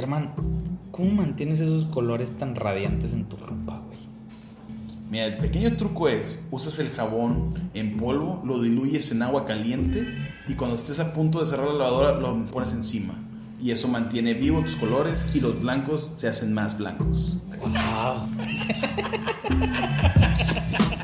Germán, ¿cómo mantienes esos colores tan radiantes en tu ropa, güey? Mira, el pequeño truco es, usas el jabón en polvo, lo diluyes en agua caliente y cuando estés a punto de cerrar la lavadora lo pones encima. Y eso mantiene vivos tus colores y los blancos se hacen más blancos. Wow.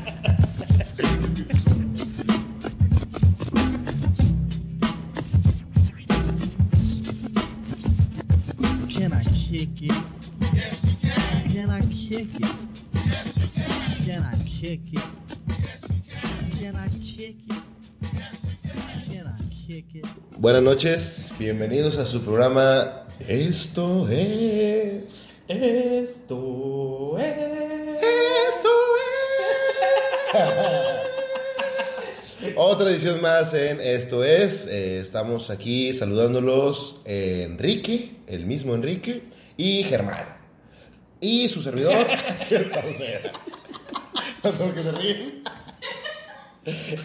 Buenas noches, bienvenidos a su programa Esto es. Esto es. Esto es. Otra edición más en Esto es. Eh, estamos aquí saludándolos eh, Enrique, el mismo Enrique, y Germán. Y su servidor, el Sauceda. No sé por qué se ríen.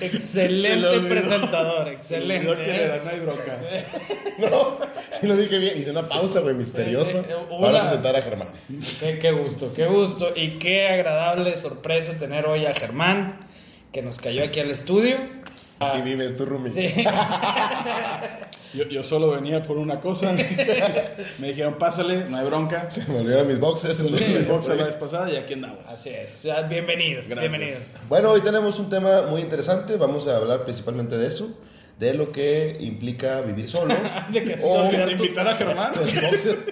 Excelente presentador, excelente. quiere, ¿eh? no hay bronca. No, sí lo dije bien. Hice una pausa, güey, misteriosa para presentar a Germán. Qué, qué gusto, qué gusto y qué agradable sorpresa tener hoy a Germán, que nos cayó aquí al estudio. Aquí vives tu roomie. Sí. Yo, yo solo venía por una cosa. Me dijeron, pásale, no hay bronca. Me olvidaron mis boxers. Sí, me el box fui. la vez pasada y aquí andamos. Así es. Bienvenido, Gracias. bienvenido. Bueno, hoy tenemos un tema muy interesante. Vamos a hablar principalmente de eso, de lo que implica vivir solo. De que se o olvidaron ¿De invitar a Germán? de los boxers.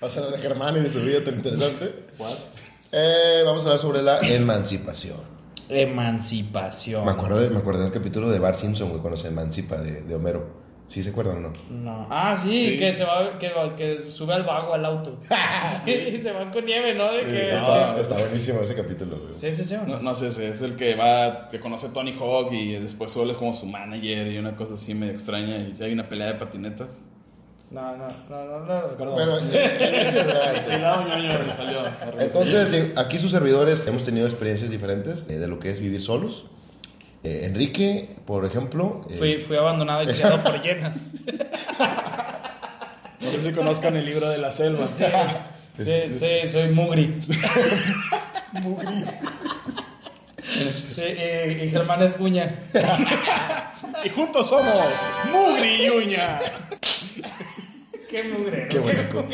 O sea, de Germán y de su vida tan interesante. Eh, vamos a hablar sobre la emancipación. Emancipación. Me acuerdo, de- me acuerdo del capítulo de Bart Simpson, güey, cuando se emancipa de, de Homero. ¿Sí se acuerdan o no? No. Ah, sí, Sí. Que, se va, que, va- que sube al vago al auto. sí, y se van con nieve, ¿no? De que, Está, está buenísimo ese capítulo, güey. Sí, sí, sí. No, no sé, es el que va, que conoce a Tony Hawk y después suele como su manager y una cosa así medio extraña y hay una pelea de patinetas. No, no, no, no, no. Perdón. Bueno, ese es real. El lado ñoño me salió. Entonces, aquí sus servidores hemos tenido experiencias diferentes eh, de lo que es vivir solos. Eh, Enrique, por ejemplo. eh, Fui, fui abandonado y criado por llenas. No sé si conozcan el libro de la selva. Sí, sí, soy mugri. Sí, y, y Germán es uña. Y juntos somos Mugri y Uña. Qué mugre. Qué bonito.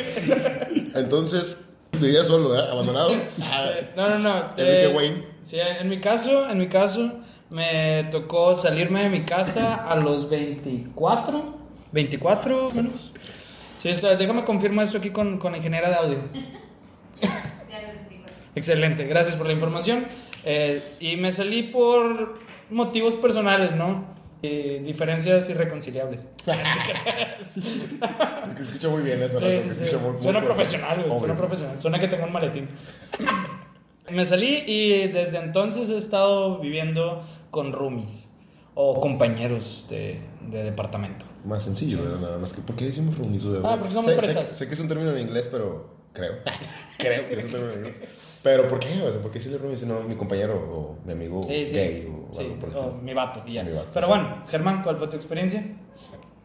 Entonces, vivía solo, ¿eh? Abandonado. Ah, No, no, no. Enrique eh, Wayne. Sí, en mi caso, en mi caso, me tocó salirme de mi casa a los 24. 24 menos. Sí, esto- déjame confirmar esto aquí con, con la ingeniera de audio. Excelente, gracias por la información. Eh, y me salí por motivos personales, ¿no? Eh, diferencias irreconciliables. Es que escucha muy bien eso. Sí, sí, sí. escucha muy- muy Suena profesional, güey. Suena profesional. Suena que tengo un maletín. Me salí y desde entonces he estado viviendo con roomies o compañeros de, de departamento. Más sencillo, ¿verdad? Nada más que. ¿Por qué decimos de Ah, porque somos sé, sé-. Sé, que es un término en inglés, pero creo. creo que es un término en inglés. Pero ¿por qué? O sea, ¿por qué decirle roomie si no mi compañero o mi amigo Sí, sí. gay o Sí, algo por o mi vato y ya. Mi vato, Pero sí. bueno, Germán, ¿cuál fue tu experiencia?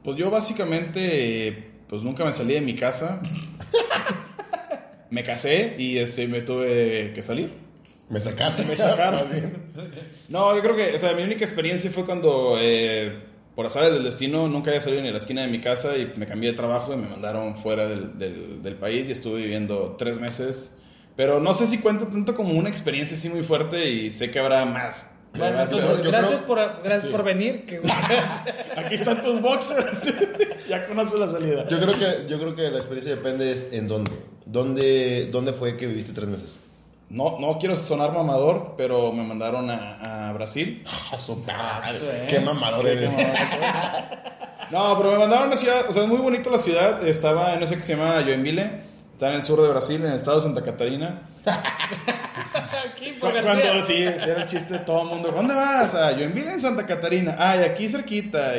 Pues yo básicamente, pues nunca me salí de mi casa. Me casé y este, me tuve que salir. Me sacaron. Me sacaron. No, yo creo que, o sea, mi única experiencia fue cuando, eh, por azares del destino, nunca había salido ni a la esquina de mi casa y me cambié de trabajo y me mandaron fuera del, del- del país y estuve viviendo tres meses. Pero no sé si cuenta tanto como una experiencia así muy fuerte y sé que habrá más. Bueno, entonces, yo gracias, creo- por, gracias Sí. por venir. que- Aquí están tus boxers. ya conoces la salida. Yo creo que, yo creo que la experiencia depende es en dónde. ¿Dónde, dónde fue que viviste tres meses? No, no quiero sonar mamador, pero me mandaron a, a Brasil. A su Eso, ¿eh? Qué mamador eres. No, pero me mandaron a una ciudad, o sea, es muy bonita la ciudad. Estaba en eso que se llama Joinville. Está en el sur de Brasil, en el estado de Santa Catarina. Aquí, por. Cuando sí, ese era el chiste de todo el mundo. ¿Dónde vas? A Joinville, en Santa Catarina. Ah, y aquí cerquita.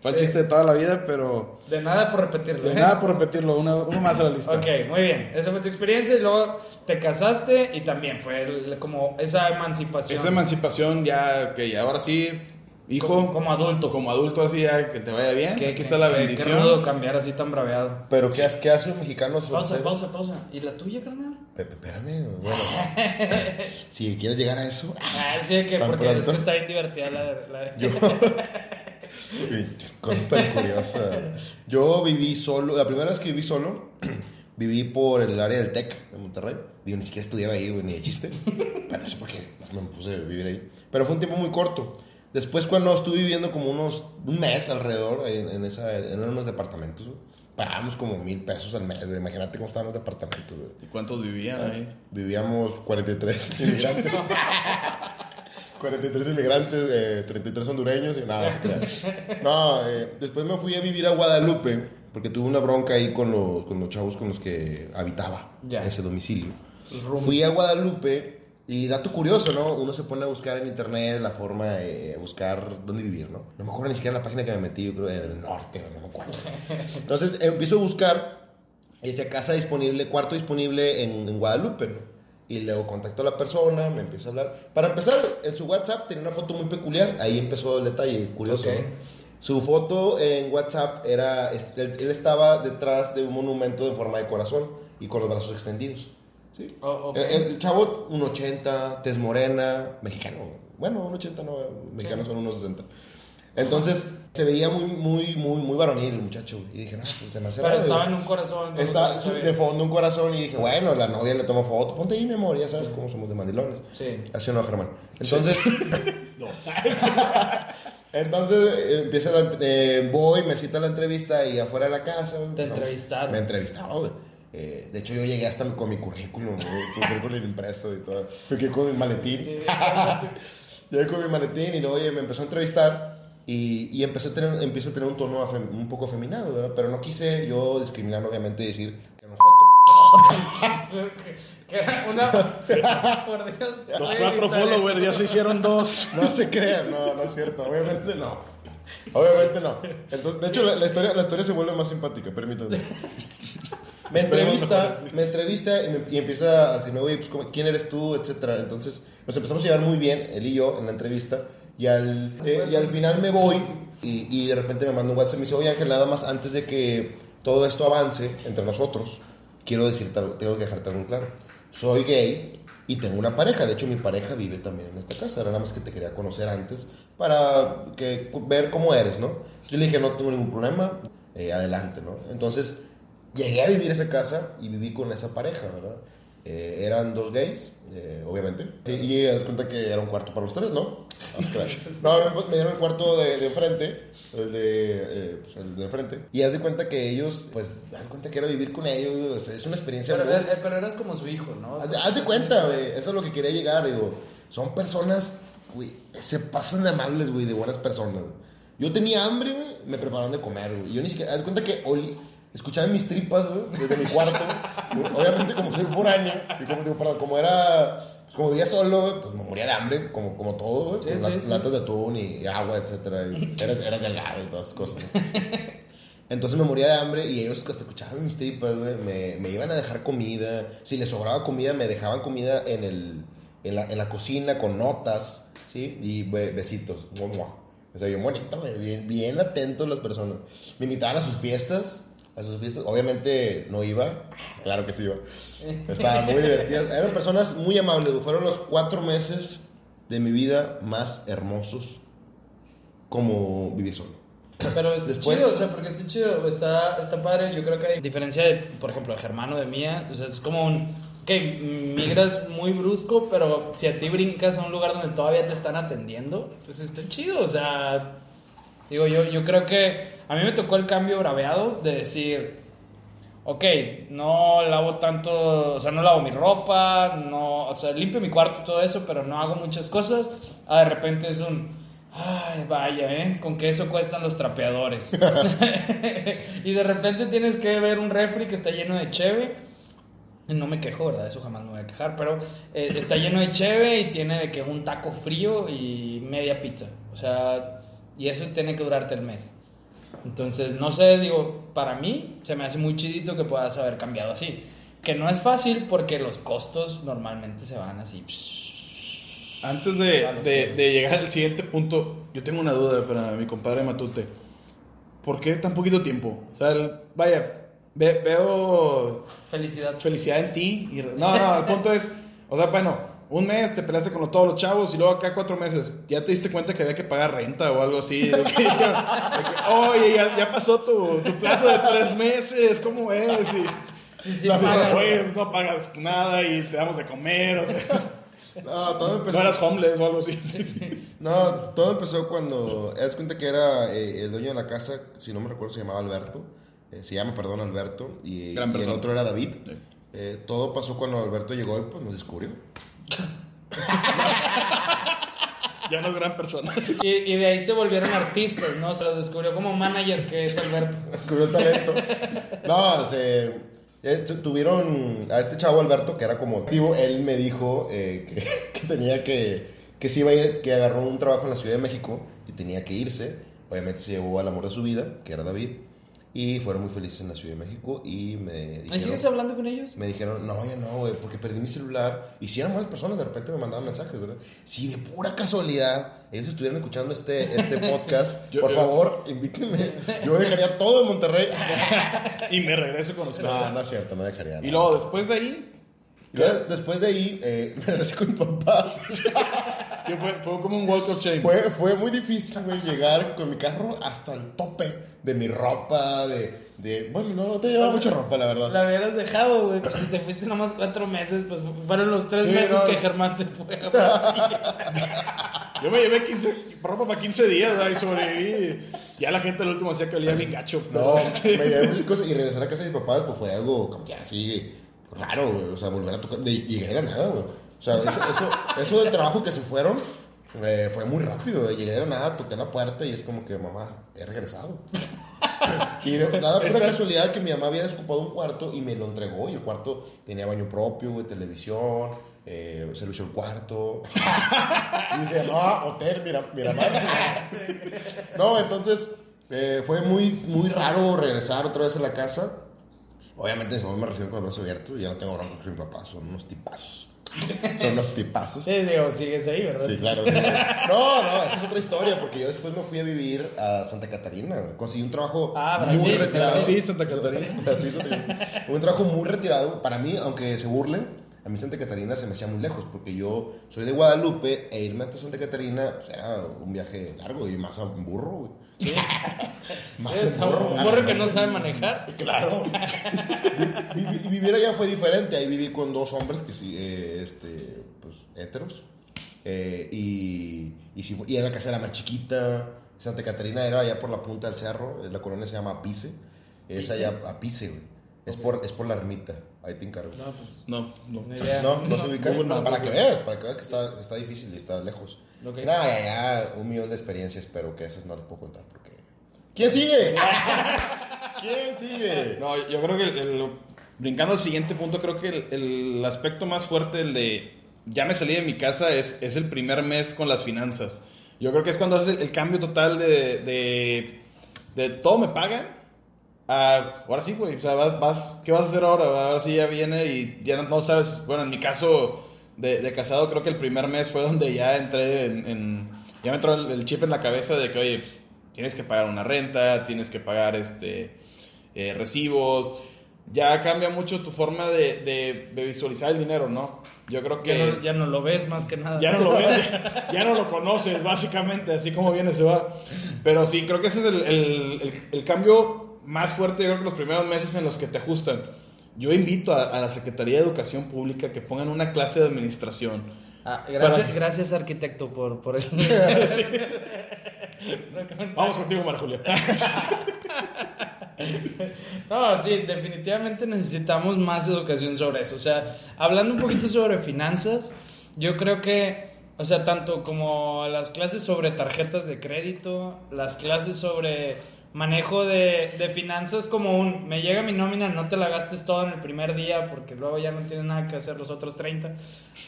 Fue el chiste de toda la vida, pero De nada por repetirlo. de ¿eh? nada por repetirlo. Una- uno más a la lista. Ok, muy bien. Esa fue tu experiencia y luego te casaste y también fue el- como esa emancipación. Esa emancipación ya, que ahora sí, hijo, Como- como adulto. como adulto así, ya, que te vaya bien. Que- Aquí que- está la que- bendición. Rudo cambiar así tan braveado. Pero ¿qué, hace- qué hace un mexicano Pausa, soltero? pausa, pausa. ¿Y la tuya, carnal? Pepe, espérame, bueno. si quieres llegar a eso. Ah, sí, que ¿Tan porque es pronto? que está bien divertida la... la- Yo. Cosa tan curiosa. Yo viví solo, la primera vez que viví solo, viví por el área del TEC de Monterrey. Digo, ni siquiera estudiaba ahí, güey, ni de chiste. Bueno, no sé por qué me puse a vivir ahí. Pero fue un tiempo muy corto. Después, cuando estuve viviendo como unos, un mes alrededor en, en, esa, en unos departamentos, güey, pagábamos como mil pesos al mes. güey. Imagínate cómo estaban los departamentos, güey. ¿Y cuántos vivían ahí? Vivíamos 43 inmigrantes. 43 inmigrantes, eh, 33 hondureños y nada. no eh, después me fui a vivir a Guadalupe porque tuve una bronca ahí con los, con los chavos con los que habitaba Ya. ese domicilio. Fui a Guadalupe y dato curioso, ¿no? Uno se pone a buscar en internet la forma de buscar dónde vivir, ¿no? No me acuerdo ni siquiera la página que me metí, yo creo en el norte, no me acuerdo. Entonces empiezo a buscar esta casa disponible, cuarto disponible en, en Guadalupe, ¿no? Y luego contacto a la persona, me empieza a hablar. Para empezar, en su WhatsApp tenía una foto muy peculiar, ahí empezó el detalle curioso. Ok. ¿no? Su foto en WhatsApp era, este, él estaba detrás de un monumento en forma de corazón y con los brazos extendidos. ¿Sí? Oh, el, el chavo, un 80, tez morena, mexicano. Bueno, un 80 no, mexicanos son unos 60. Entonces, se veía muy, muy, muy, muy varonil el muchacho. Y dije, no, pues se me hace Pero raro, estaba güey". en un corazón. ojos de fondo un corazón y dije, bueno, la novia le tomó foto, ponte ahí, mi amor, ya sabes cómo somos de mandilones. Sí. Así o no, Germán. Entonces, entonces eh, empieza la, eh, voy, me cita la entrevista y afuera de la casa. Te entrevistaron. Me entrevistaron, güey. Eh, de hecho, yo llegué hasta con mi currículum, con mi currículum impreso y todo. Fui con mi maletín. Sí. Llegué con mi maletín y luego oye, me empezó a entrevistar y, y empecé a tener, empiezo a tener un tono afem- un poco afeminado, ¿verdad? Pero no quise yo discriminar, obviamente, y decir que era un joto. que, era una... Por Dios. Los cuatro followers ya se hicieron dos. No se crean, no, no es cierto, obviamente no. Obviamente no. Entonces, de hecho, la, la historia, la historia se vuelve más simpática, permítanme. Me entrevista, me entrevista y, me, y empieza a decirme, oye, pues, ¿cómo- ¿quién eres tú? Etcétera. Entonces, nos empezamos a llevar muy bien, él y yo, en la entrevista. Y al, eh, y al final me voy y, y de repente me manda un WhatsApp y me dice, oye Ángel, nada más antes de que todo esto avance entre nosotros, quiero decirte algo, tengo que dejarte algo claro. Soy gay y tengo una pareja. De hecho, mi pareja vive también en esta casa. Era nada más que te quería conocer antes para que, ver cómo eres, ¿no? Yo le dije, no tengo ningún problema, eh, adelante, ¿no? Entonces, llegué a vivir esa casa y viví con esa pareja, ¿verdad? Eh, eran dos gays, eh, obviamente. Y das cuenta que era un cuarto para los tres, ¿no? No. No, me, dieron el cuarto de, de enfrente, el de, eh, pues, el de enfrente. Y haz de cuenta que ellos, pues, de cuenta que era vivir con ellos. o sea, es una experiencia Pero, muy- eh, pero eras como su hijo, ¿no? Haz de, haz de cuenta, güey. Eso es lo que quería llegar, digo. Son personas, güey, se pasan de amables, güey, de buenas personas. Yo tenía hambre, güey, me prepararon de comer, güey. Yo ni siquiera, haz de cuenta que oli, escuchaba mis tripas, güey, desde mi cuarto. Obviamente, como soy foráneo, y como, digo, perdón, como era, pues como vivía solo, güey, pues me moría de hambre, como, como todo, güey. Sí, sí, sí. latas de atún y agua, etcétera. Y eras, eras delgado y todas esas cosas. Entonces me moría de hambre y ellos hasta escuchaban mis tripas, güey. Me, me iban a dejar comida. Si les sobraba comida, me dejaban comida en, el, en, la, en la cocina con notas, ¿sí? Y be- besitos. O sea, bien bonito, güey. Bien, bien atentos las personas. Me invitaban a sus fiestas. A sus fiestas. Obviamente no iba. Claro que sí iba. Estaban muy divertidas. Eran personas muy amables. Fueron los cuatro meses de mi vida más hermosos como vivir solo. Pero está Después- chido, o sea, porque está chido, está, está padre. Yo creo que hay diferencia de, por ejemplo, de Germano de Mía. O sea, es como un. Que migras muy brusco, pero si a ti brincas a un lugar donde todavía te están atendiendo, pues está chido. O sea, digo, yo, yo creo que a mí me tocó el cambio braveado de decir, ok, no lavo tanto, o sea, no lavo mi ropa, no, o sea, limpio mi cuarto y todo eso, pero no hago muchas cosas. Ah, de repente es un, ay, vaya, ¿eh? Con que eso cuestan los trapeadores. y de repente tienes que ver un refri que está lleno de cheve. No me quejo, ¿verdad? Eso jamás me voy a quejar, pero eh, está lleno de cheve y tiene de que un taco frío y media pizza. O sea, y eso tiene que durarte el mes. Entonces, no sé, digo, para mí se me hace muy chidito que puedas haber cambiado así. Que no es fácil porque los costos normalmente se van así. Antes de, de- llegar al siguiente punto, yo tengo una duda para mi compadre Matute. ¿Por qué tan poquito tiempo? O sea, el- vaya, ve- veo Felicidad. felicidad en ti. Y, no, no, el punto es, o sea, bueno, un mes te peleaste con todos los chavos y luego acá cuatro meses, ya te diste cuenta que había que pagar renta o algo así. De que, de que, Oye, ya, ya pasó tu, tu plazo de tres meses, ¿cómo es? Y, Sí, sí, no, pagas. no pagas nada y te damos de comer, o sea, No, todo no empezó. eras homeless o algo así. Sí, sí. No, todo empezó cuando. Te das cuenta que era eh, el dueño de la casa, si no me recuerdo, se llamaba Alberto. eh, se llama, perdón, Alberto. Y, Gran y el otro era David. Sí. Eh, todo pasó cuando Alberto llegó y pues nos descubrió. Ya no es gran persona. Y, y de ahí se volvieron artistas, ¿no? Se los descubrió como manager que es Alberto. Descubrió talento. No, se. eh, tu- tuvieron a este chavo Alberto que era como activo. Él me dijo eh, que, que tenía que. Que se iba a ir, que agarró un trabajo en la Ciudad de México y tenía que irse. Obviamente se llevó al amor de su vida, que era David. Y fueron muy felices en la Ciudad de México y me ¿Ahí dijeron... sigues hablando con ellos? Me dijeron, no, ya no, güey, porque perdí mi celular. Y si eran buenas personas, de repente me mandaban mensajes, ¿verdad? Si de pura casualidad ellos estuvieran escuchando este, este podcast, Yo- por yo- favor, invítenme. Yo dejaría todo en Monterrey. Y me regreso con ustedes. No, no es cierto, no dejaría. Y luego después de ahí, después de ahí, eh, me regresé con mis papás. Que fue, fue como un walk of shame. Fue, fue muy difícil, güey, llegar con mi carro hasta el tope de mi ropa, de... de bueno, no, no te llevaba mucha ropa, la verdad. La hubieras dejado, güey. Pero si te fuiste nomás cuatro meses, pues fueron los tres Sí, meses no. que Germán se fue a Brasil. Yo me llevé 15, ropa para 15 días y sobreviví. Ya la gente al último decía que olía bien gacho. No, este- me llevé muchas cosas y regresar a casa de mis papás pues fue algo como que así raro, güey. O sea, volver a tocar. Y llegué de la nada, güey. Sea, eso, eso, eso del trabajo que se fueron eh, fue muy rápido. Llegué de la nada, toqué la puerta y es como que, mamá, he regresado. y de, nada, pura Esa- casualidad que mi mamá había desocupado un cuarto y me lo entregó. Y el cuarto tenía baño propio, güey, televisión, eh, servicio al cuarto. y dice, no, hotel, mira, mira, No, entonces eh, fue muy, muy raro regresar otra vez a la casa. Obviamente mis papás me recibieron con el brazo abierto. Ya no tengo bronca con mi papá, son unos tipazos. Son unos tipazos. Sí, digo, sigues ahí, ¿verdad? Sí, claro. sí. No, no, esa es otra historia, porque yo después me fui a vivir a Santa Catarina. Conseguí un trabajo Ah, muy retirado. Brasil. Sí, Santa Catarina. Brasil, sí. un trabajo muy retirado. Para mí, aunque se burlen, a mí Santa Catarina se me hacía muy lejos, porque yo soy de Guadalupe e irme hasta Santa Catarina pues, era un viaje largo y más en burro, güey. Más Es un burro que no sabe manejar. Claro. Vi- vivir allá fue diferente. Ahí viví con dos hombres que sí, eh, este, pues, héteros. Eh, y, y, sí, y en la casa era más chiquita. Santa Catarina era allá por la punta del cerro. eh, La colonia se llama Apice. Es allá Apice, güey. Es por, es por la ermita. Ahí te encargo. No, pues, No, no. No, no, se ubica. Google Maps, para que veas, para que veas que está, está difícil y está lejos. Ok. Nada, ya, un millón de experiencias, pero que esas no les puedo contar porque. ¿Quién sigue? ¿Quién sigue? No, yo creo que el, el- brincando al siguiente punto, creo que el, el aspecto más fuerte, el de ya me salí de mi casa, es, es el primer mes con las finanzas. Yo creo que es cuando haces el, cambio total de, de, de todo me pagan. a, ahora sí, güey, o sea, vas, vas, ¿qué vas a hacer ahora? Ahora sí ya viene y ya no, no sabes. Bueno, en mi caso de, de casado, creo que el primer mes fue donde ya entré en. en- ya me entró el chip en la cabeza de que, oye, pues, tienes que pagar una renta, tienes que pagar este eh, recibos. Ya cambia mucho tu forma de, de- de visualizar el dinero, ¿no? Yo creo que Ya no, ya no lo ves más que nada. ya no lo ves, ya no lo conoces, básicamente, así como viene se va. Pero sí, creo que ese es el, el- el- el cambio más fuerte, yo creo que los primeros meses en los que te ajustan. Yo invito a, a la Secretaría de Educación Pública que pongan una clase de administración. Ah, gracias, Para- gracias, arquitecto, por, por el. Vamos contigo, María Julia. No, sí, definitivamente necesitamos más educación sobre eso. O sea, hablando un poquito sobre finanzas, yo creo que, o sea, tanto como las clases sobre tarjetas de crédito, las clases sobre manejo de, de finanzas como un, me llega mi nómina, no te la gastes todo en el primer día porque luego ya no tienes nada que hacer los otros 30.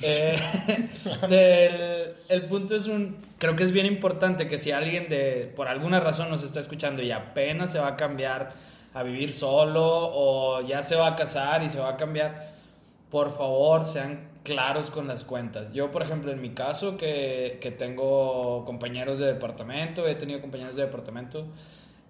Eh, del- el punto es un, creo que es bien importante que si alguien de, por alguna razón nos está escuchando y apenas se va a cambiar a vivir solo o ya se va a casar y se va a cambiar, por favor sean claros con las cuentas. Yo, por ejemplo, en mi caso, que, que tengo compañeros de departamento, he tenido compañeros de departamento,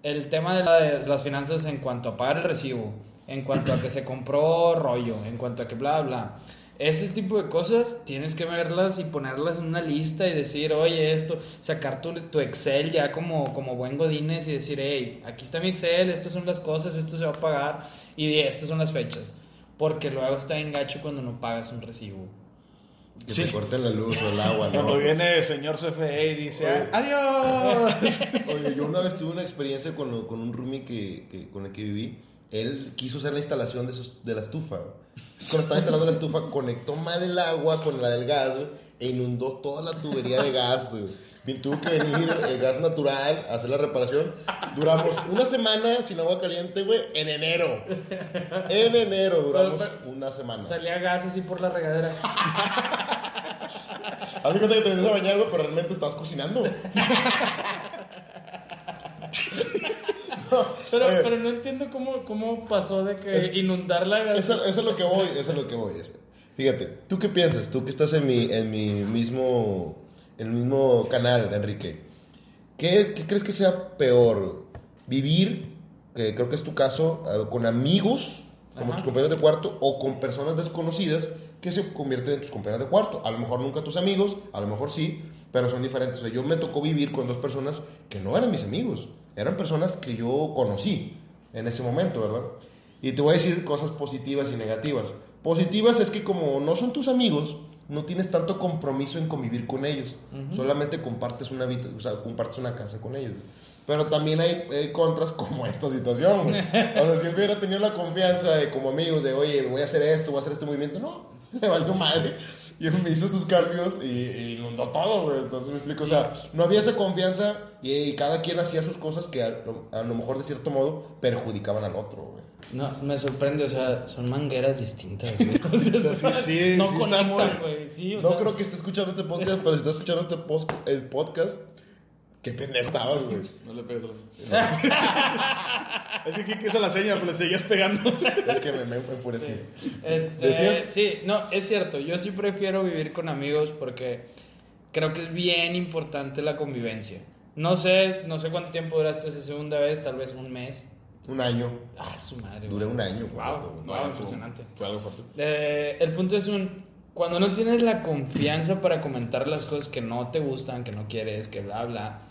el tema de, la- de las finanzas en cuanto a pagar el recibo, en cuanto a que se compró rollo, en cuanto a que bla, bla. Ese tipo de cosas tienes que verlas y ponerlas en una lista y decir, oye, esto, sacar tu, tu Excel ya como, como buen Godines y decir, hey, aquí está mi Excel, estas son las cosas, esto se va a pagar y estas son las fechas. Porque luego está en gacho cuando no pagas un recibo. Que Sí. te corten la luz o el agua, ¿no? Cuando viene el señor CFE y dice, Oye. adiós. Oye, yo una vez tuve una experiencia con, lo- con un roomie que, que- con el que viví. Él quiso hacer la instalación de, esos- de la estufa. Cuando estaba instalando la estufa, conectó mal el agua con la del gas e inundó toda la tubería de gas. Tuvo que venir el gas natural a hacer la reparación. Duramos una semana sin agua caliente, güey, en enero. En enero duramos Pero- una semana. Salía gas así por la regadera. Haz cuenta que te vienes a bañar, güey, pero realmente estabas cocinando. Pero, Oye. pero no entiendo cómo, cómo pasó de que Es- inundar la gas. Eso, eso es lo que voy, eso es lo que voy. es- Fíjate, ¿tú qué piensas? Tú que estás en mi, en mi mismo, el mismo canal, Enrique. ¿Qué, qué crees que sea peor? ¿Vivir, que creo que es tu caso, eh, con amigos, como Ajá. tus compañeros de cuarto, o con personas desconocidas que se convierten en tus compañeros de cuarto? A lo mejor nunca tus amigos, a lo mejor sí, pero son diferentes. O sea, yo me tocó vivir con dos personas que no eran mis amigos, eran personas que yo conocí en ese momento, ¿verdad? Y te voy a decir cosas positivas y negativas. Positivas es que como no son tus amigos, no tienes tanto compromiso en convivir con ellos. Solamente compartes una, o sea, compartes una casa con ellos. Pero también hay eh, contras como esta situación. güey. O sea, si hubiera tenido la confianza de como amigos de, oye, voy a hacer esto, voy a hacer este movimiento, no, le valió madre. Y me hizo sus cambios y, y inundó todo, güey. Entonces me explico, o sea, no había esa confianza y, y cada quien hacía sus cosas que a, lo- a lo mejor de cierto modo perjudicaban al otro, güey. No, me sorprende, o sea, son mangueras distintas, güey. O sea, Sí, sí, no sí está conectan, muy- güey. Sí, o No sea, creo que esté escuchando este podcast, pero si está escuchando este pos- el podcast, qué pendejo estabas, güey. No le pegues a la Es que hizo la seña, pero le seguías pegando. Es que me, me enfurecí. Este, ¿Decías? Sí, no, es cierto. Yo sí prefiero vivir con amigos porque creo que es bien importante la convivencia. No sé, no sé cuánto tiempo duraste esa segunda vez, tal vez un mes. Un año. Ah, su madre. Duré un año. Wow, completo, güey. wow, impresionante. Fue algo fuerte. Eh, el punto es un cuando no tienes la confianza para comentar las cosas que no te gustan, que no quieres, que bla bla,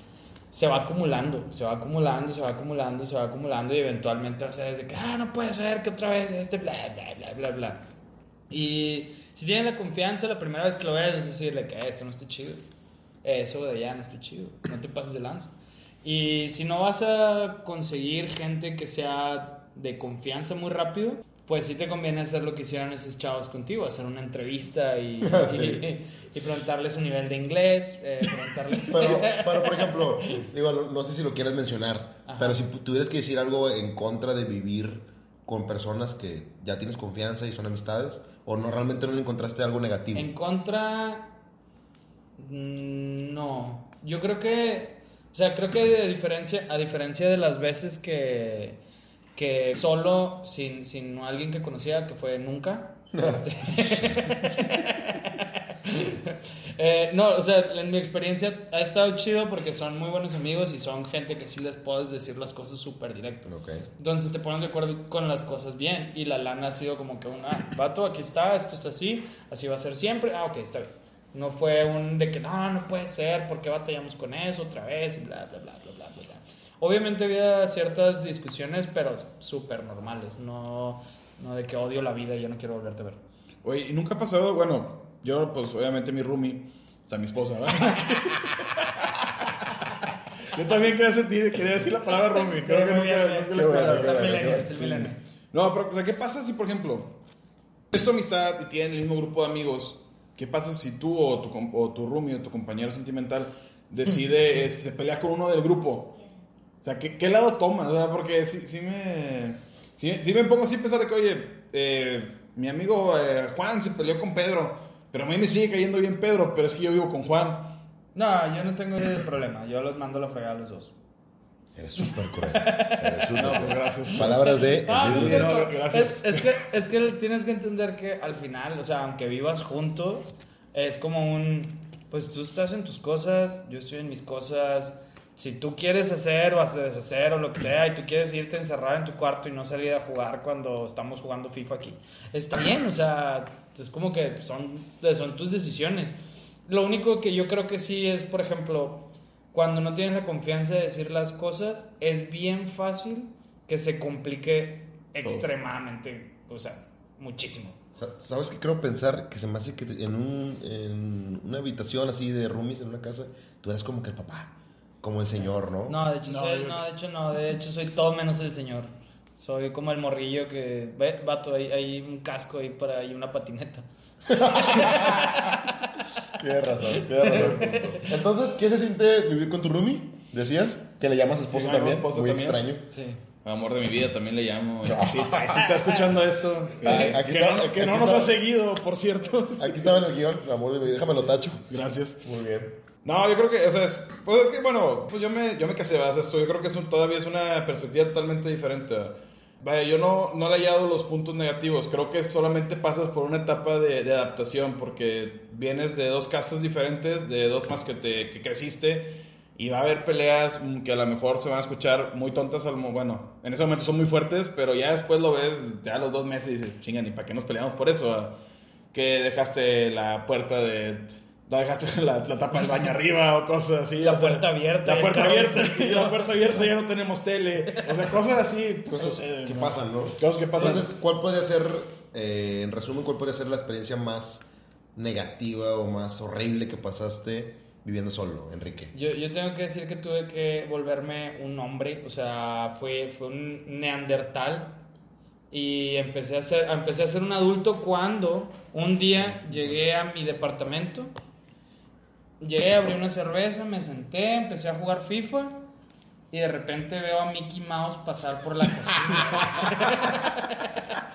se va acumulando, se va acumulando, se va acumulando, se va acumulando y eventualmente vas a ser de que ah no puede ser que otra vez este bla bla bla bla bla. Y si tienes la confianza la primera vez que lo ves es decirle que esto no está chido, eso de allá no está chido, no te pases de lanza. Y si no vas a conseguir gente que sea de confianza muy rápido, pues sí te conviene hacer lo que hicieron esos chavos contigo, hacer una entrevista y, Sí. y, y preguntarles su nivel de inglés, eh, preguntarles... Pero, pero, por ejemplo, digo, no, no sé si lo quieres mencionar, Ajá. pero si tuvieras que decir algo en contra de vivir con personas que ya tienes confianza y son amistades, o no realmente no le encontraste algo negativo. En contra, mm, no. Yo creo que, o sea, creo que a diferencia, a diferencia de las veces que, que solo, sin, sin alguien que conocía, que fue nunca. este, eh, no, o sea, en mi experiencia ha estado chido porque son muy buenos amigos y son gente que sí les puedes decir las cosas súper directo. Ok. Entonces te pones de acuerdo con las cosas bien. Y la lana ha sido como que un, ah, vato, aquí está, esto es así, así va a ser siempre. Ah, ok, está bien. No fue un de que no, no puede ser, ¿por qué batallamos con eso otra vez? Y bla, bla, bla. bla. Obviamente había ciertas discusiones, pero súper normales. No, no de que odio la vida y ya no quiero volverte a ver. Oye, ¿y nunca ha pasado? Bueno, yo, pues, obviamente mi roomie, o sea, mi esposa, ¿verdad? yo también quería, sentir, quería decir la palabra roomie. Creo que nunca. No, pero, o sea, ¿qué pasa si, por ejemplo, es tu amistad y tienen el mismo grupo de amigos? ¿Qué pasa si tú o tu, o tu roomie o tu compañero sentimental decide este, pelear con uno del grupo? Sea, ¿qué, qué lado tomas? verdad? Porque sí, sí me... Sí, sí me pongo así a pensar de que, oye, eh, mi amigo eh, Juan se peleó con Pedro, pero a mí me sigue cayendo bien Pedro, pero es que yo vivo con Juan. No, yo no tengo ese problema. Yo los mando a la fregada a los dos. Eres súper correcto. Eres súper No, correcto. gracias. Palabras de Ah, no no, gracias. Es, es que, es que tienes que entender que al final, o sea, aunque vivas juntos, es como un. Pues tú estás en tus cosas, yo estoy en mis cosas. Si tú quieres hacer o hacer deshacer o lo que sea, y tú quieres irte a encerrar en tu cuarto y no salir a jugar cuando estamos jugando FIFA aquí, está bien, o sea, es como que son, son tus decisiones. Lo único que yo creo que sí es, por ejemplo, cuando no tienes la confianza de decir las cosas, es bien fácil que se complique extremadamente, o sea, muchísimo. Sa- ¿Sabes qué creo pensar? Que se me hace que en, un, en una habitación así de roomies en una casa, tú eres como que el papá, como el señor, ¿no? No, de hecho, No, soy, yo- no, de hecho no, de hecho soy todo menos el señor. Soy como el morrillo que, ve, vato, hay, hay un casco ahí para y una patineta. Tienes razón, tienes razón. Entonces, ¿qué se siente vivir con tu roomie? Decías que le llamas esposa Sí, también, esposa muy también. extraño. Sí. Amor de mi vida también le llamo. Y sí, pa, si está escuchando esto. que- aquí que está- no, que aquí no nos está. ha seguido, por cierto. Aquí estaba en el guion, amor de mi vida, déjame lo tacho. Gracias. Muy bien. No, yo creo que, o sea, es, pues es que, bueno, pues yo me, yo me casé, esto yo creo que es todavía es una perspectiva totalmente diferente. Vaya, yo no, no le he hallado los puntos negativos, creo que solamente pasas por una etapa de, adaptación, porque vienes de dos casas diferentes, de dos más que, te, que creciste, y va a haber peleas mm, que a lo mejor se van a escuchar muy tontas, bueno, en ese momento son muy fuertes, pero ya después lo ves, ya los dos meses dices, chingan, ¿y para qué nos peleamos por eso? que dejaste la puerta de... No dejaste la, la tapa del baño arriba o cosas así. La o sea, puerta abierta, La puerta abierta. Y la puerta abierta ya no tenemos tele. O sea, cosas así. Pues, Cosas suceden, que ¿no? pasan, ¿no? Cosas que pasan. Entonces, ¿cuál podría ser, eh, en resumen, cuál podría ser la experiencia más negativa o más horrible que pasaste viviendo solo, Enrique? Yo, yo tengo que decir que tuve que volverme un hombre, o sea, fue, fue un neandertal y empecé a, ser, empecé a ser un adulto cuando un día llegué a mi departamento, llegué, abrí una cerveza, me senté, empecé a jugar FIFA y de repente veo a Mickey Mouse pasar por la cocina.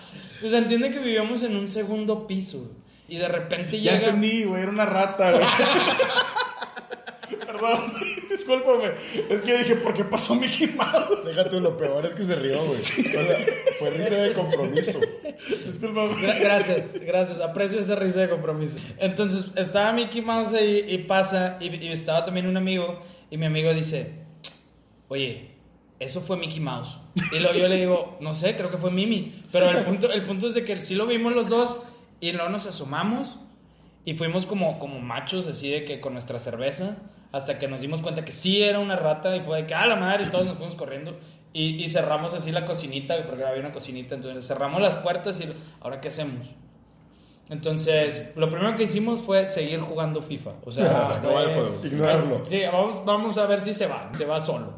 pues entiende que vivíamos en un segundo piso y de repente Ya llega... entendí, güey. Era una rata, güey. Perdón, discúlpame. Es que dije, ¿por qué pasó Mickey Mouse? Déjate, lo peor es que se rió, güey. O sea, fue risa de compromiso. Discúlpame. Gra- Gracias, gracias. Aprecio esa risa de compromiso. Entonces, estaba Mickey Mouse ahí y pasa, y, estaba también un amigo, y mi amigo dice, oye, eso fue Mickey Mouse. Y luego yo le digo, no sé, creo que fue Mimi. Pero el punto, el punto es de que sí lo vimos los dos, y luego nos asomamos, y fuimos como, como machos, así de que con nuestra cerveza, hasta que nos dimos cuenta que sí era una rata, y fue de que, ah, la madre, y todos nos fuimos corriendo. Y, y cerramos así la cocinita, porque había una cocinita, entonces cerramos las puertas y, ¿ahora qué hacemos? Entonces, lo primero que hicimos fue seguir jugando FIFA. O sea, el fue- juego. Ignorarlo. Sí, vamos, vamos a ver si se va. Se va solo.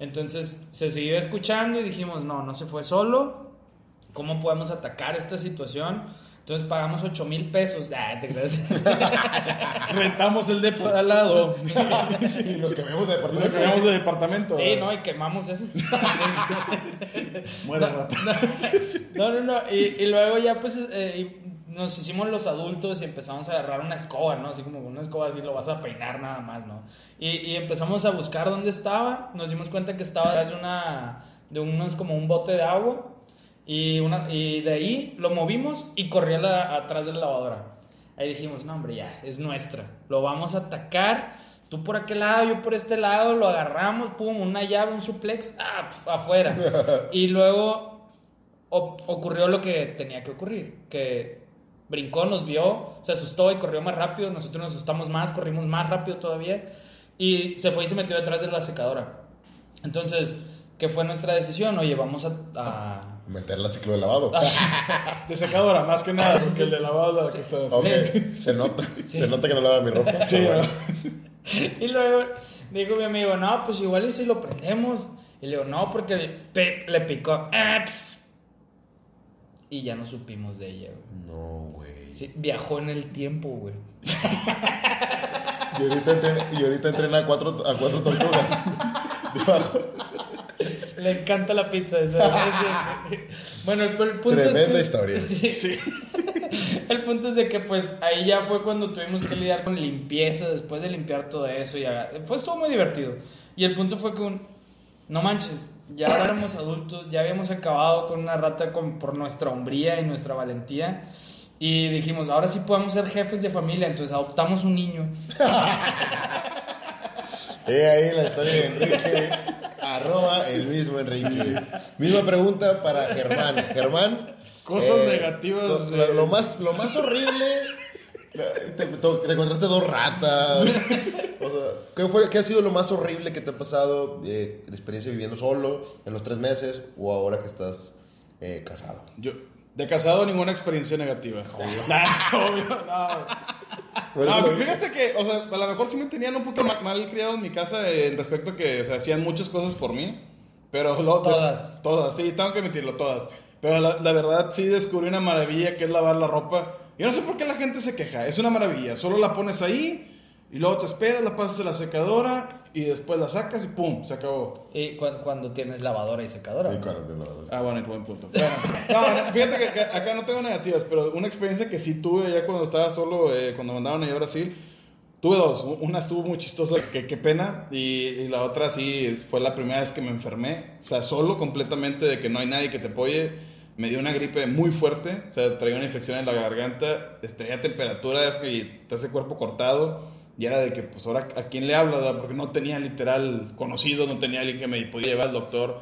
Entonces, se siguió escuchando y dijimos, no, no se fue solo. ¿Cómo podemos atacar esta situación? Entonces pagamos 8 mil pesos. Ah, te creas. Rentamos el de al lado. Y nos cambiamos de Y nos departamento. cambiamos de departamento. Sí, no, y quemamos ese. Muere rata. No, no, no. Y, y luego ya pues eh, nos hicimos los adultos y empezamos a agarrar una escoba, ¿no? Así como con una escoba así lo vas a peinar nada más, ¿no? Y, y empezamos a buscar dónde estaba. Nos dimos cuenta que estaba detrás de una de unos como un bote de agua y una y de ahí lo movimos y corría la, atrás de la lavadora. Ahí dijimos, no, hombre, ya, es nuestra. Lo vamos a atacar. Tú por aquel lado, yo por este lado, lo agarramos, pum, una llave, un suplex, ah, pf, afuera. y luego o- ocurrió lo que tenía que ocurrir, que brincó, nos vio, se asustó y corrió más rápido, nosotros nos asustamos más, corrimos más rápido todavía y se fue y se metió detrás de la secadora. Entonces, ¿qué fue nuestra decisión? Oye, vamos a... a- Meterla a ciclo de lavado. De secadora, más que nada, porque el de lavado es la que está. Ok, Sí. se nota. Sí. Se nota que no lava mi ropa. Sí, bueno. Y luego dijo mi amigo, no, pues igual y si lo prendemos. Y le digo, no, porque le, le picó. Ah. Y ya no supimos de ella, güey. No, güey. Sí, viajó en el tiempo, güey. Y ahorita, entrena, y ahorita entrena a cuatro, a cuatro tortugas. Debajo. Le encanta la pizza. bueno, el, el punto es Tremenda que- historia. Sí. El punto es de que pues ahí ya fue cuando tuvimos que lidiar con limpieza, después de limpiar todo eso y pues estuvo muy divertido. Y el punto fue que un- no manches, ya éramos adultos, ya habíamos acabado con una rata con, por nuestra hombría y nuestra valentía. Y dijimos, ahora sí podemos ser jefes de familia, entonces adoptamos un niño. He ahí la historia de Enrique. Arroba el mismo Enrique. Misma pregunta para Germán. Germán. Cosas eh, negativas de- Lo, más, lo más horrible. Te, encontraste dos ratas. O sea, ¿qué, fue, ¿Qué ha sido lo más horrible que te ha pasado? eh, la experiencia viviendo solo en los tres meses o ahora que estás eh, casado. Yo, de casado, ninguna experiencia negativa. Nah, obvio, no. No, eso lo- fíjate que, o sea, a lo mejor sí me tenían un poco ma- mal criado en mi casa en respecto a que o sea, hacían muchas cosas por mí. Pero des- Todas. Todas, sí, tengo que admitirlo, todas. Pero la, la verdad sí descubrí una maravilla que es lavar la ropa. Yo no sé por qué la gente se queja, es una maravilla. Solo la pones ahí y luego te esperas, la pasas a la secadora y después la sacas y pum, se acabó. Y cu- cuando tienes lavadora y secadora. ¿no? claro, de lo- Ah, bueno, buen punto. Bueno, no, fíjate que, que acá no tengo negativas, pero una experiencia que sí tuve ya cuando estaba solo, eh, cuando me mandaron allá a Brasil, tuve dos. Una estuvo muy chistosa, que qué pena, y, y la otra sí fue la primera vez que me enfermé, o sea, solo completamente de que no hay nadie que te apoye. Me dio una gripe muy fuerte, o sea, traía una infección en la garganta, traía temperaturas y te hace cuerpo cortado. Y era de que, pues ahora, ¿a quién le verdad? Porque no tenía literal conocido, no tenía alguien que me podía llevar al doctor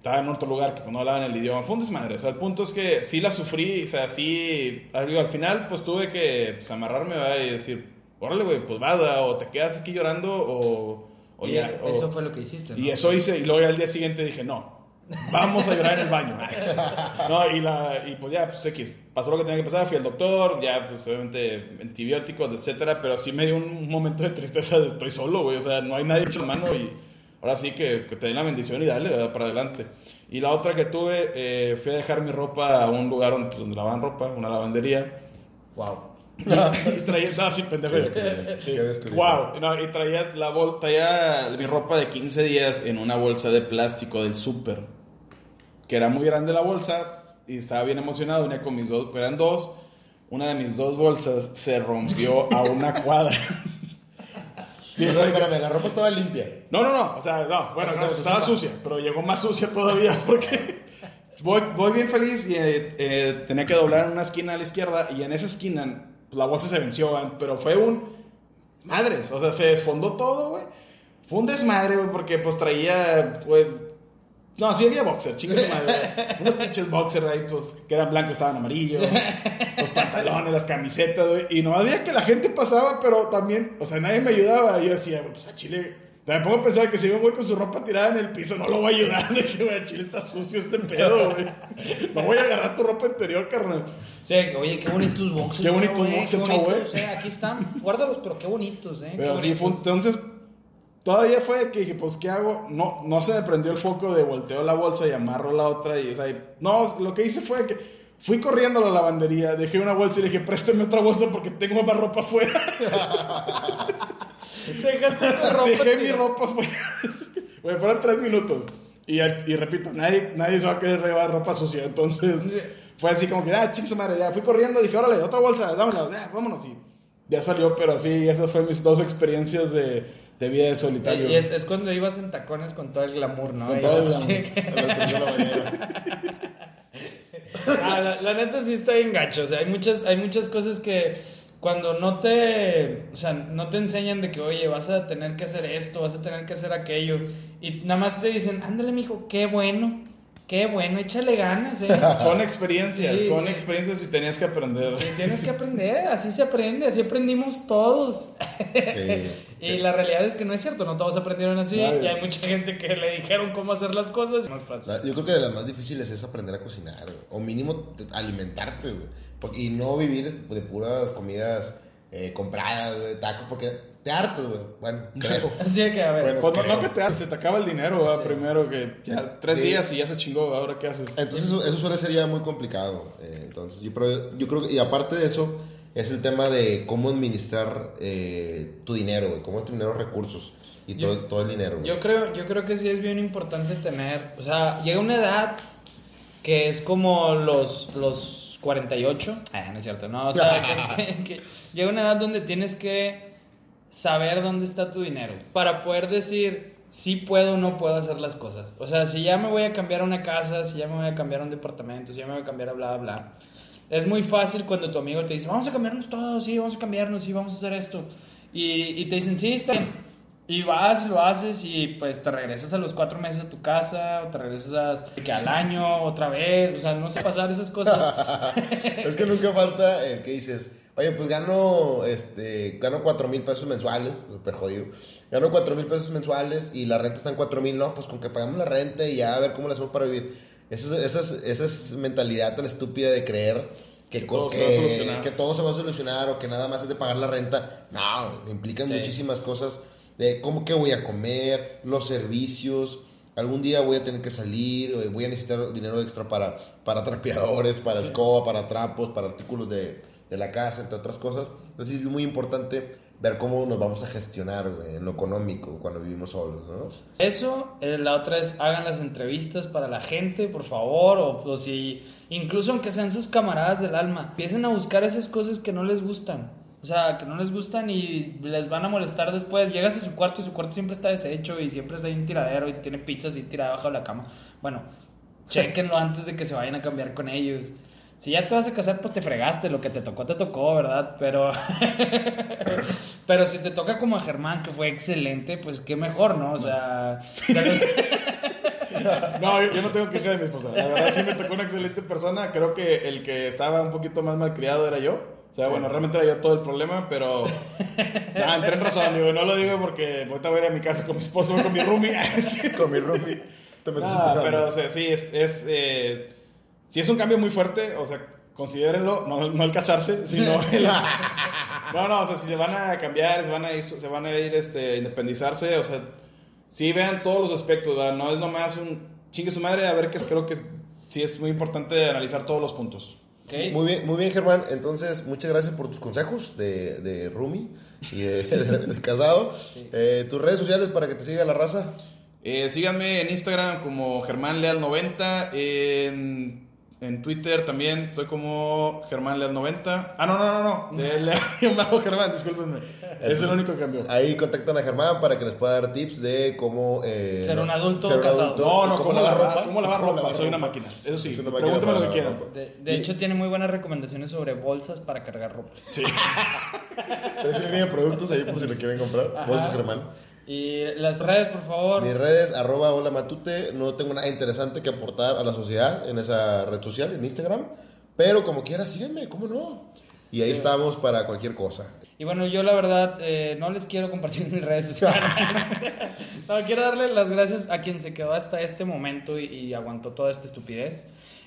estaba en otro lugar que pues, no hablaban el idioma. Fue un desmadre. O sea, el punto es que sí la sufrí. O sea, sí. Al, al final, pues tuve que pues, amarrarme ¿verdad? y decir, órale, güey, pues va, o te quedas aquí llorando o. o Y ya, o- eso fue lo que hiciste. ¿no? y eso hice. Y luego al día siguiente dije, no. Vamos a llorar en el baño. No, y, la, y pues ya, pues X. Pasó lo que tenía que pasar, fui al doctor, ya, pues obviamente antibióticos, etcétera. Pero sí me dio un momento de tristeza de estoy solo, güey. O sea, no hay nadie hecho mano y ahora sí que, que te den la bendición y dale, ¿verdad? para adelante. Y la otra que tuve, eh, fui a dejar mi ropa a un lugar donde, pues, donde lavan ropa, una lavandería. Wow. Y traía, no, sí, pendejo. Sí. Wow, no, y traía, la traía mi ropa de 15 días en una bolsa de plástico del súper. Que era muy grande la bolsa y estaba bien emocionado. Venía con mis dos, eran dos. Una de mis dos bolsas se rompió a una cuadra. Sí, O sea, fue- espérame, la ropa estaba limpia. no, no, no, o sea, no, bueno, estaba sucia. pero llegó más sucia todavía porque voy, voy bien feliz y eh, eh, tenía que doblar en una esquina a la izquierda y en esa esquina pues, la bolsa se venció, pero fue un madres, o sea, se desfondó todo, güey. Fue un desmadre, güey, porque pues traía, pues, no, sí había boxer, chicos, madre, güey. unos pinches boxer ahí, pues, que eran blancos, estaban amarillos, los pantalones, las camisetas, güey, y no había que la gente pasaba, pero también, o sea, nadie me ayudaba, y yo decía, pues a Chile, me pongo a pensar que si ve un güey con su ropa tirada en el piso, no lo voy a ayudar, de que, güey, a Chile está sucio este pedo, güey, no voy a agarrar tu ropa interior, carnal. Sí, oye, qué bonitos boxers. Qué bonitos eh, boxers, chavo, bonitos, eh. Aquí están, guárdalos, pero qué bonitos, eh. Pero qué sí, bonitos. entonces, todavía fue que dije, pues, ¿qué hago? No, no se me prendió el foco de volteo la bolsa y amarro la otra. Y, o sea, y- no, lo que hice fue que fui corriendo a la lavandería, dejé una bolsa y le dije, préstame otra bolsa porque tengo más ropa afuera. Dejaste tu ropa. dejé mi tío. ropa afuera. Güey, fueron tres minutos. Y, y repito, nadie, nadie se va a querer llevar ropa sucia. Entonces, fue así como que, ah, chicos, madre, ya fui corriendo, dije, órale, otra bolsa, dámela, ya, vámonos. Y ya salió, pero sí, esas fueron mis dos experiencias de, de vida de solitario. Y es, es cuando ibas en tacones con todo el glamour, ¿no? Con Y todo el glamour. que-. Ah, la, la neta sí está bien gacho. O sea, hay muchas, hay muchas cosas que cuando no te, o sea, no te enseñan de que, oye, vas a tener que hacer esto, vas a tener que hacer aquello. Y nada más te dicen, ándale, mijo, qué bueno, qué bueno, échale ganas, ¿eh? Son experiencias, Sí, son sí. experiencias y tenías que aprender. Y tienes que aprender, así se aprende, así aprendimos todos. Sí. Y la realidad es que no es cierto, no todos aprendieron así. Y hay mucha gente que le dijeron cómo hacer las cosas. Más fácil. yo creo que de las más difíciles es aprender a cocinar. O mínimo te- alimentarte, güey. Y no vivir de puras comidas eh, compradas, güey, tacos, porque te hartas, güey. Bueno, creo. Así que, a ver. Bueno, pues, no- creo. no que te hace, se te acaba el dinero ¿verdad? primero que ya tres Sí. días y ya se chingó, ahora qué haces. Entonces eso, eso suele ser ya muy complicado. eh, entonces yo, pero yo creo que, y aparte de eso, es el tema de cómo administrar eh, tu dinero, güey. Cómo administrar los recursos y Yo- todo, todo el dinero, güey. Yo creo, yo creo que sí es bien importante tener, o sea, llega una edad que es como los, los 48, ah, no es cierto, no, o sea, que, que- que llega una edad donde tienes que saber dónde está tu dinero para poder decir, sí puedo o no puedo hacer las cosas. O sea, si ya me voy a cambiar una casa, si ya me voy a cambiar un departamento, si ya me voy a cambiar a bla, bla, bla. Es muy fácil cuando tu amigo te dice, vamos a cambiarnos todos, sí, vamos a cambiarnos, sí, vamos a hacer esto. Y, y te dicen, sí, está bien. Y vas lo haces y pues te regresas a los cuatro meses a tu casa, o te regresas que al año otra vez, o sea, no sé pasar esas cosas. es que nunca falta el que dices, oye, pues gano, este, gano 4 mil pesos mensuales, súper jodido. Gano 4 mil pesos mensuales y la renta está en 4 mil, no, pues con que pagamos la renta y ya a ver cómo le hacemos para vivir. Esa, es- esa, es- esa es mentalidad tan estúpida de creer que, co- todo se va a que- solucionar. que todo se va a solucionar o que nada más es de pagar la renta. No, implican Sí. muchísimas cosas de cómo que voy a comer, los servicios. Algún día voy a tener que salir, eh, voy a necesitar dinero extra para, para trapeadores, para escoba, para trapos, para artículos de, de la casa, entre otras cosas. Entonces es muy importante ver cómo nos vamos a gestionar güey, en lo económico cuando vivimos solos, ¿no? Eso, eh, la otra es hagan las entrevistas para la gente, por favor, o, o si, incluso aunque sean sus camaradas del alma, empiecen a buscar esas cosas que no les gustan. O sea, que no les gustan y les van a molestar después. Llegas a su cuarto y su cuarto siempre está deshecho y siempre está ahí un tiradero y tiene pizzas y tirada bajo la cama. Bueno, chequenlo antes de que se vayan a cambiar con ellos. Si ya te vas a casar, pues te fregaste, lo que te tocó, te tocó, ¿verdad? Pero, pero si te toca como a Germán, que fue excelente, pues qué mejor, ¿no? O sea, No, yo, yo no tengo queja de mi esposa. La verdad sí me tocó una excelente persona. Creo que el que estaba un poquito más malcriado era yo. O sea, bueno, realmente era yo todo el problema, pero... Nah, entré en razón, digo, no lo digo porque ahorita voy a ir a mi casa con mi esposo o con mi roomie. Sí. Con mi roomie. Te metes Ah, en pero, o sea, sí, es... es eh, sí es un cambio muy fuerte, o sea, considérenlo, no, no el casarse, sino el... No, no, o sea, si se van a cambiar, se van a ir, se van a ir este, independizarse, o sea, sí vean todos los aspectos, ¿verdad? no es nomás un chingue su madre, a ver que creo que sí es muy importante analizar todos los puntos. Muy bien, muy bien, Germán. Entonces, muchas gracias por tus consejos de, de Rumi y de, del casado. Eh, tus redes sociales para que te siga la raza. Eh, síganme en Instagram como Germán Leal 90, en, en Twitter también estoy como Germán Leal 90. Ah, no, no, no, no, de Leal yo me hago Germán, discúlpenme. Es el único que cambió. Ahí contactan a Germán para que les pueda dar tips de cómo... eh, Ser un adulto ser un casado. adulto No, no, ¿cómo lavar, cómo lavar cómo ropa? Soy una ropa. máquina. Eso sí, Es una máquina pregúntame lo que lavar quieran. ropa. De, de hecho, tiene muy buenas recomendaciones sobre bolsas para cargar ropa. Sí. Una línea de productos ahí por si lo quieren comprar. Ajá. Bolsas Germán. Y las redes, por favor. Mis redes, arroba hola matute. No tengo nada interesante que aportar a la sociedad en esa red social, en Instagram. Pero como quiera, síganme, ¿cómo no? Y ahí estamos para cualquier cosa. Y bueno, yo la verdad eh, no les quiero compartir mis redes sociales. no, quiero darle las gracias a quien se quedó hasta este momento y, y aguantó toda esta estupidez.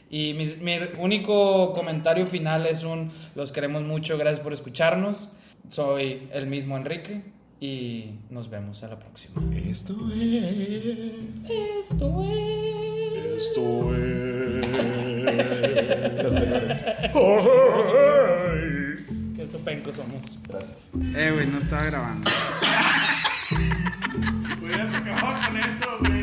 Y mi, mi único comentario final es un los queremos mucho, gracias por escucharnos. Soy el mismo Enrique y nos vemos a la próxima. Esto es. Esto es... Esto es. Los tenores. Qué sopencos somos. Gracias. Eh, güey, no estaba grabando. Hubieras acabado con eso, güey.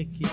aqui